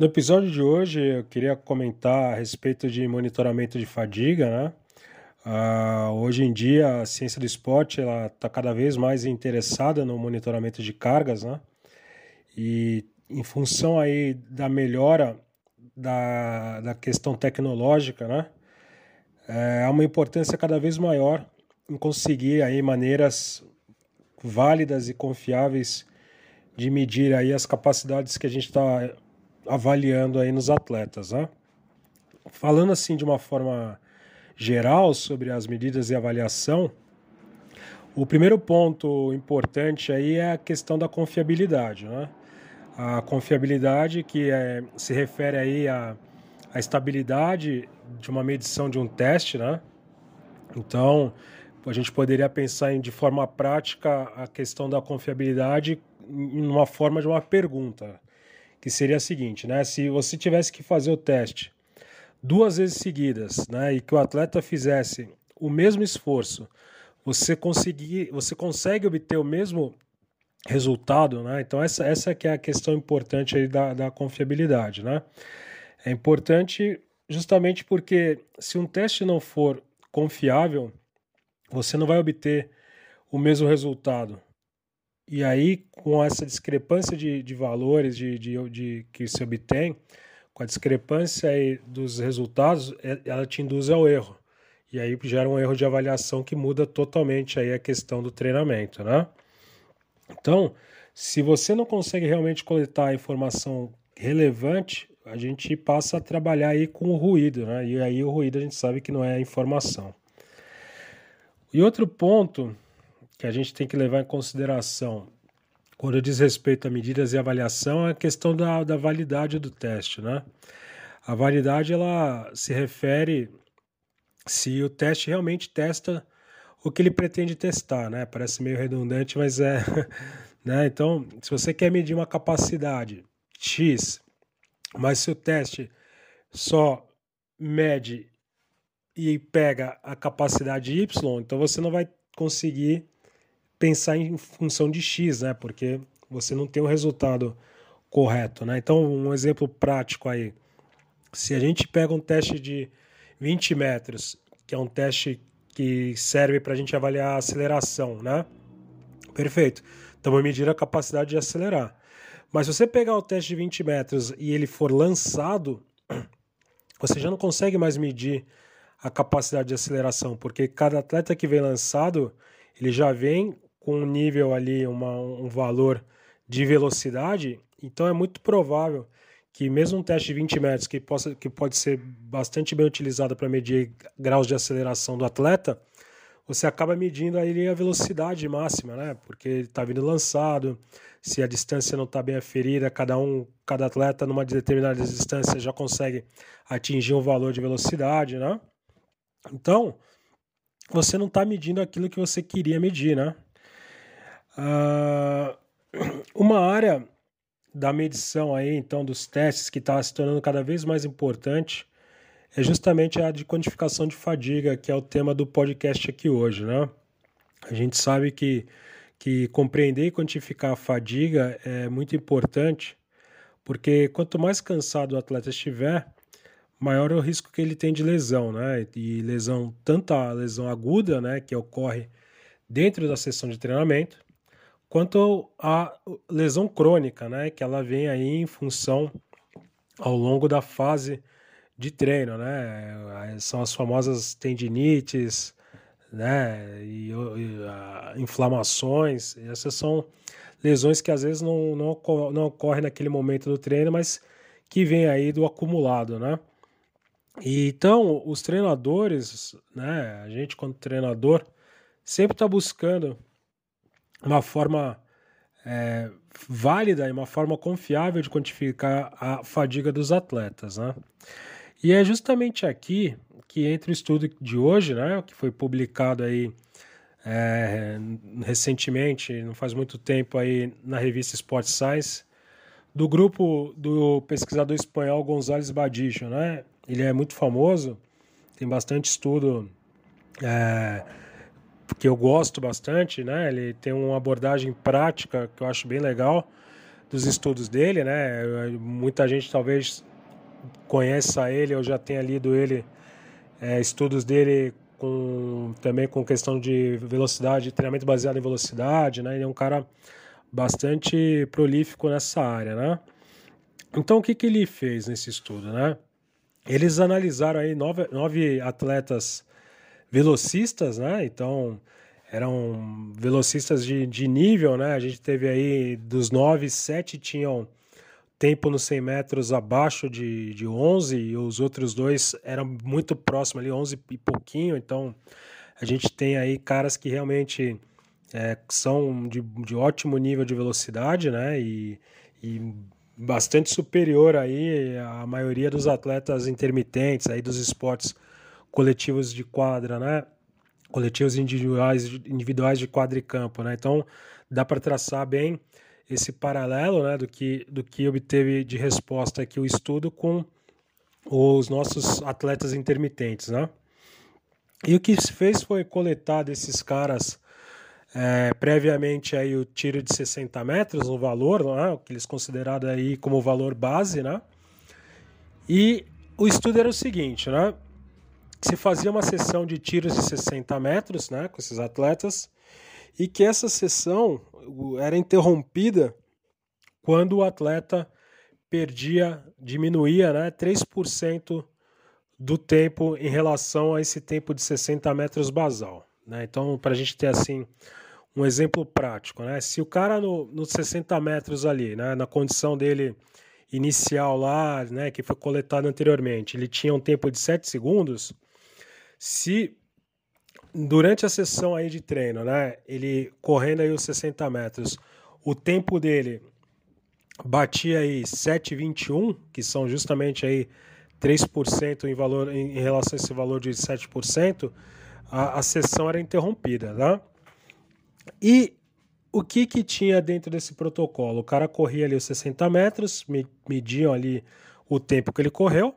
No episódio de hoje eu queria comentar a respeito de monitoramento de fadiga, né? Uh, hoje em dia a ciência do esporte ela está cada vez mais interessada no monitoramento de cargas, né? E em função aí da melhora da, da questão tecnológica, né? É, há uma importância cada vez maior em conseguir aí maneiras válidas e confiáveis de medir aí as capacidades que a gente está avaliando aí nos atletas, né? Falando assim de uma forma geral sobre as medidas e avaliação, o primeiro ponto importante aí é a questão da confiabilidade, né? A confiabilidade que é, se refere aí à, à estabilidade de uma medição de um teste, né? Então, a gente poderia pensar em, de forma prática a questão da confiabilidade em uma forma de uma pergunta que seria a seguinte, né? Se você tivesse que fazer o teste duas vezes seguidas, né, e que o atleta fizesse o mesmo esforço, você conseguir, você consegue obter o mesmo resultado, né? Então essa essa que é a questão importante aí da, da confiabilidade, né? É importante justamente porque se um teste não for confiável, você não vai obter o mesmo resultado, e aí, com essa discrepância de, de valores de, de, de, que se obtém, com a discrepância dos resultados, é, ela te induz ao erro. E aí gera um erro de avaliação que muda totalmente aí a questão do treinamento, né? Então, se você não consegue realmente coletar informação relevante, a gente passa a trabalhar aí com o ruído, né? E aí o ruído a gente sabe que não é informação. E outro ponto que a gente tem que levar em consideração quando diz respeito a medidas e avaliação é a questão da, da validade do teste, né? A validade ela se refere se o teste realmente testa o que ele pretende testar, né? Parece meio redundante, mas é, né? Então, se você quer medir uma capacidade X, mas se o teste só mede e pega a capacidade Y, então você não vai conseguir pensar em função de x, né? Porque você não tem o resultado correto, né? Então, um exemplo prático aí. Se a gente pega um teste de 20 metros, que é um teste que serve para a gente avaliar a aceleração, né? Perfeito. Então, vou medir a capacidade de acelerar. Mas se você pegar o teste de 20 metros e ele for lançado, você já não consegue mais medir a capacidade de aceleração, porque cada atleta que vem lançado, ele já vem com um nível ali, uma, um valor de velocidade, então é muito provável que mesmo um teste de 20 metros que, possa, que pode ser bastante bem utilizado para medir graus de aceleração do atleta, você acaba medindo aí a velocidade máxima, né? Porque ele está vindo lançado, se a distância não está bem aferida, cada um, cada atleta numa determinada distância já consegue atingir um valor de velocidade, né? Então, você não está medindo aquilo que você queria medir, né? Uh, uma área da medição aí, então, dos testes que está se tornando cada vez mais importante é justamente a de quantificação de fadiga, que é o tema do podcast aqui hoje, né? A gente sabe que, que compreender e quantificar a fadiga é muito importante, porque quanto mais cansado o atleta estiver, maior é o risco que ele tem de lesão, né? E lesão, tanto a lesão aguda, né, que ocorre dentro da sessão de treinamento, Quanto à lesão crônica, né, que ela vem aí em função ao longo da fase de treino, né, são as famosas tendinites, né, e, e a, inflamações, essas são lesões que às vezes não, não, não ocorrem naquele momento do treino, mas que vem aí do acumulado, né. E, então, os treinadores, né, a gente como treinador, sempre está buscando uma forma é, válida e uma forma confiável de quantificar a fadiga dos atletas. Né? E é justamente aqui que entra o estudo de hoje, né, que foi publicado aí é, recentemente, não faz muito tempo aí na revista Sport Science, do grupo do pesquisador espanhol González Badicho, né? Ele é muito famoso, tem bastante estudo é, que eu gosto bastante, né? Ele tem uma abordagem prática que eu acho bem legal dos estudos dele, né? Muita gente talvez conheça ele ou já tenha lido ele, é, estudos dele com também com questão de velocidade, treinamento baseado em velocidade, né? Ele é um cara bastante prolífico nessa área, né? Então o que, que ele fez nesse estudo, né? Eles analisaram aí nove, nove atletas velocistas, né? Então eram velocistas de, de nível, né? A gente teve aí dos nove, sete tinham tempo nos 100 metros abaixo de, de 11 e os outros dois eram muito próximos ali, 11 e pouquinho. Então a gente tem aí caras que realmente é, são de, de ótimo nível de velocidade, né? E, e bastante superior aí à maioria dos atletas intermitentes aí dos esportes coletivos de quadra, né? coletivos individuais, individuais de quadricampo, né? Então dá para traçar bem esse paralelo, né, do que do que obteve de resposta aqui o estudo com os nossos atletas intermitentes, né? E o que se fez foi coletar desses caras é, previamente aí o tiro de 60 metros, o valor, né, o que eles consideraram aí como valor base, né? E o estudo era o seguinte, né? Se fazia uma sessão de tiros de 60 metros né, com esses atletas e que essa sessão era interrompida quando o atleta perdia, diminuía né, 3% do tempo em relação a esse tempo de 60 metros basal. Né? Então, para a gente ter assim um exemplo prático, né? se o cara no, nos 60 metros ali, né, na condição dele inicial lá, né, que foi coletado anteriormente, ele tinha um tempo de 7 segundos, se durante a sessão aí de treino, né, ele correndo aí os 60 metros, o tempo dele batia aí 7,21, que são justamente aí 3% em valor em relação a esse valor de 7%, a, a sessão era interrompida, tá? E o que que tinha dentro desse protocolo? O cara corria ali os 60 metros, mediam ali o tempo que ele correu,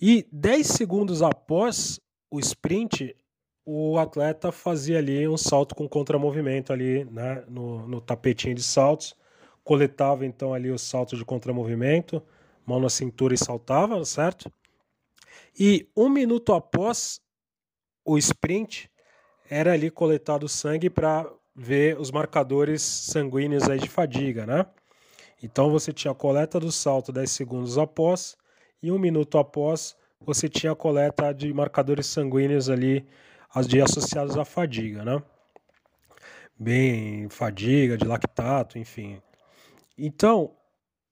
e 10 segundos após o sprint, o atleta fazia ali um salto com contramovimento ali né, no, no tapetinho de saltos, coletava então ali o salto de contramovimento, mão na cintura e saltava, certo? E um minuto após o sprint, era ali coletado sangue para ver os marcadores sanguíneos aí de fadiga, né? Então você tinha a coleta do salto 10 segundos após e um minuto após você tinha a coleta de marcadores sanguíneos ali de associados à fadiga, né? Bem, fadiga, de lactato, enfim. Então,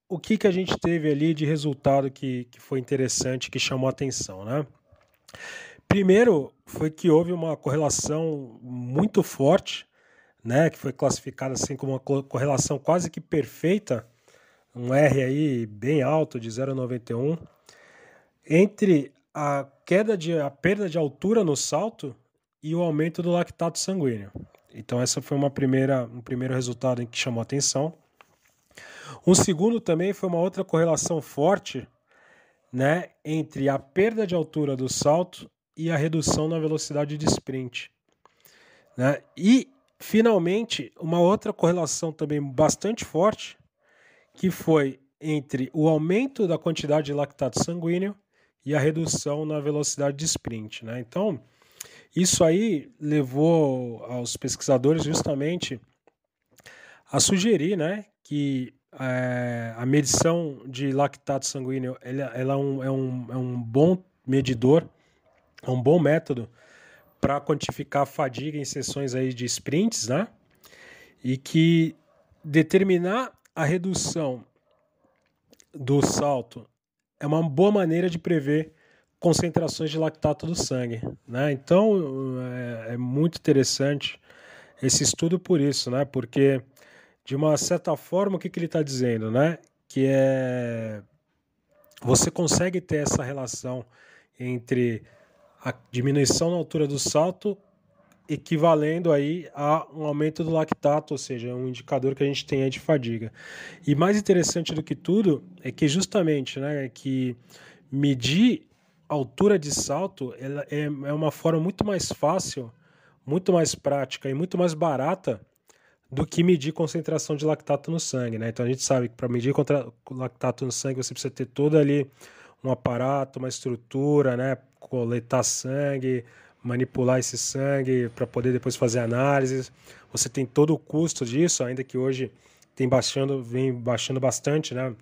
o que, que a gente teve ali de resultado que, que foi interessante, que chamou atenção, né? Primeiro, foi que houve uma correlação muito forte, né, que foi classificada assim como uma correlação quase que perfeita, um R aí bem alto de 0,91 entre a queda de a perda de altura no salto e o aumento do lactato sanguíneo. Então essa foi uma primeira um primeiro resultado em que chamou atenção. Um segundo também foi uma outra correlação forte, né, entre a perda de altura do salto e a redução na velocidade de sprint, né? E finalmente uma outra correlação também bastante forte, que foi entre o aumento da quantidade de lactato sanguíneo e a redução na velocidade de sprint. Né? Então, isso aí levou aos pesquisadores justamente a sugerir né, que é, a medição de lactato sanguíneo ela, ela é, um, é, um, é um bom medidor, é um bom método para quantificar a fadiga em sessões aí de sprints, né? E que determinar a redução do salto é uma boa maneira de prever concentrações de lactato do sangue. Né? Então é, é, muito interessante esse estudo por isso, né? porque de uma certa forma o que, que ele está dizendo? Né? Que é você consegue ter essa relação entre a diminuição na altura do salto equivalendo aí a um aumento do lactato, ou seja, um indicador que a gente tem aí de fadiga. E mais interessante do que tudo é que justamente, né, que medir altura de salto é, é uma forma muito mais fácil, muito mais prática e muito mais barata do que medir concentração de lactato no sangue, né? Então a gente sabe que para medir lactato no sangue você precisa ter todo ali um aparato, uma estrutura, né? Coletar sangue, manipular esse sangue para poder depois fazer análises. Você tem todo o custo disso, ainda que hoje tem baixando, vem baixando bastante, né?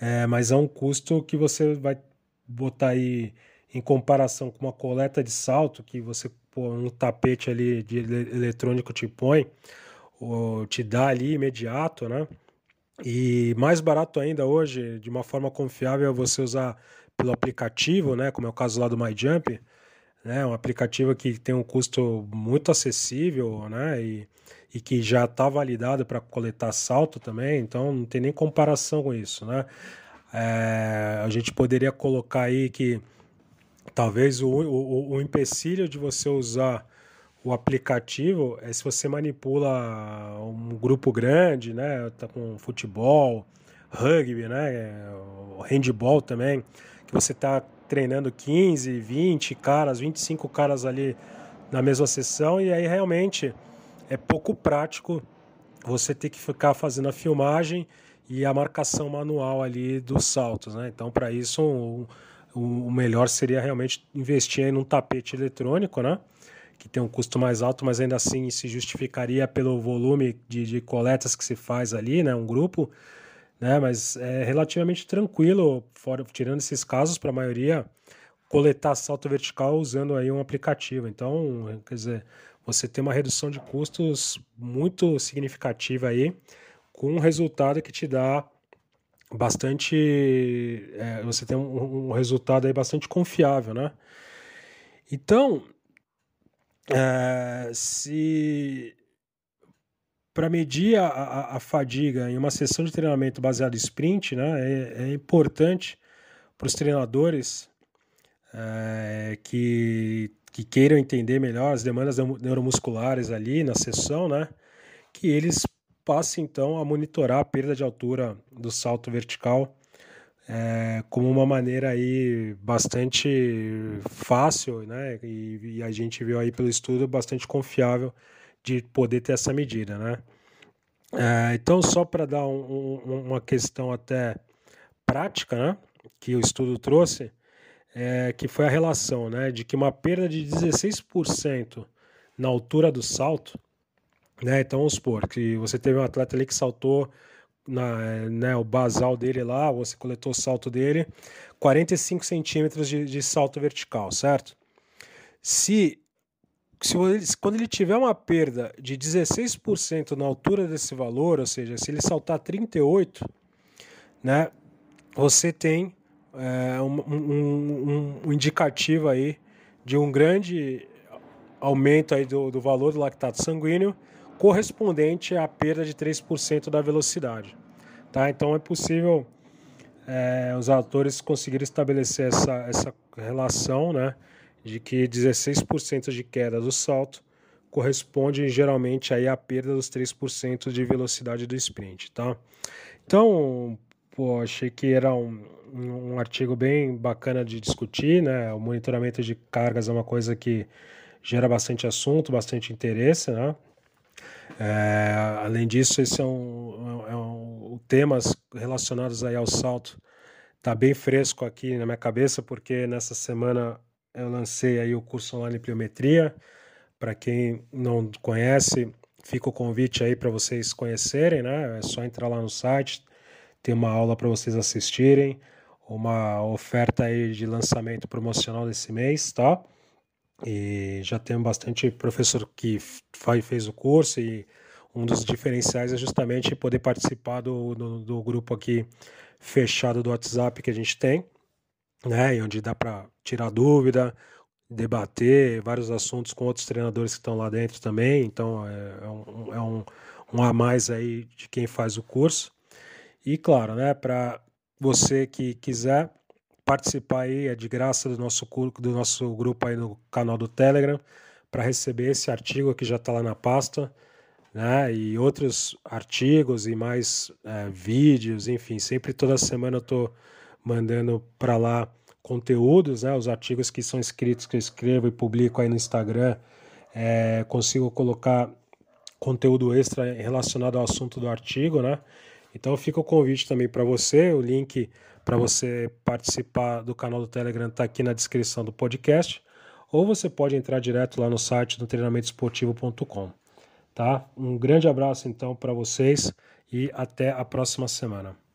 É, mas é um custo que você vai botar aí em comparação com uma coleta de salto, que você pô, um tapete ali de eletrônico te põe, ou te dá ali imediato, né? E mais barato ainda hoje, de uma forma confiável, é você usar pelo aplicativo, né? Como é o caso lá do MyJump, né? Um aplicativo que tem um custo muito acessível, né? E, e que já está validado para coletar salto também, então não tem nem comparação com isso, né? É, a gente poderia colocar aí que talvez o, o, o empecilho de você usar o aplicativo é se você manipula um grupo grande, né? Tá com futebol, rugby, né? Handball também, que você tá treinando 15, 20 caras, 25 caras ali na mesma sessão e aí realmente é pouco prático você ter que ficar fazendo a filmagem e a marcação manual ali dos saltos, né? Então, para isso, o, o, melhor seria realmente investir em um tapete eletrônico, né? Que tem um custo mais alto, mas ainda assim se justificaria pelo volume de, de coletas que se faz ali, né? Um grupo, né? Mas é relativamente tranquilo, fora, tirando esses casos, para a maioria, coletar salto vertical usando aí um aplicativo. Então, quer dizer, você tem uma redução de custos muito significativa aí com um resultado que te dá bastante. É, você tem um, um, resultado aí bastante confiável, né? Então, é, se para medir a, a, a, fadiga em uma sessão de treinamento baseado em sprint, né, é, é importante para os treinadores é, que, que queiram entender melhor as demandas neuromusculares ali na sessão, né, que eles passe então a monitorar a perda de altura do salto vertical é, como uma maneira aí bastante fácil, né? E, e, a gente viu aí pelo estudo bastante confiável de poder ter essa medida, né? É, então, só para dar um, um, uma questão até prática, né? Que o estudo trouxe, é, que foi a relação, né? De que uma perda de 16% na altura do salto né? Então, vamos supor que você teve um atleta ali que saltou na, né, o basal dele lá, você coletou o salto dele, 45 centímetros de, de salto vertical, certo? Se, se quando ele tiver uma perda de 16% na altura desse valor, ou seja, se ele saltar 38, né, você tem é, um, um, um, indicativo aí de um grande aumento aí do, do valor do lactato sanguíneo correspondente à perda de 3% da velocidade. Tá? Então é possível é, os autores conseguirem estabelecer essa, essa relação né, de que 16% de queda do salto corresponde geralmente aí à perda dos 3% de velocidade do sprint. Tá? Então, pô, achei que era um, um artigo bem bacana de discutir. Né? O monitoramento de cargas é uma coisa que gera bastante assunto, bastante interesse, né? É, além disso, esse é um, é um, temas relacionados aí ao salto está bem fresco aqui na minha cabeça porque nessa semana eu lancei aí o curso online pliometria. Para quem não conhece, fica o convite aí para vocês conhecerem, né? É só entrar lá no site, tem uma aula para vocês assistirem, uma oferta aí de lançamento promocional desse mês, tá? E já tem bastante professor que fez o curso e um dos diferenciais é justamente poder participar do, do, do grupo aqui fechado do WhatsApp que a gente tem, né? E onde dá para tirar dúvida, debater vários assuntos com outros treinadores que estão lá dentro também. Então é, é, um, é um, um a mais aí de quem faz o curso. E claro, né? Para você que quiser participar aí, é de graça do nosso, do nosso grupo aí no canal do Telegram, para receber esse artigo que já está lá na pasta, né? E outros artigos e mais é, vídeos, enfim, sempre toda semana eu estou mandando para lá conteúdos, né? Os artigos que são escritos, que eu escrevo e publico aí no Instagram, é, consigo colocar conteúdo extra relacionado ao assunto do artigo, né? Então fica o convite também para você, o link para você participar do canal do Telegram está aqui na descrição do podcast, ou você pode entrar direto lá no site do treinamentoesportivo.com. Tá? Um grande abraço então para vocês e até a próxima semana.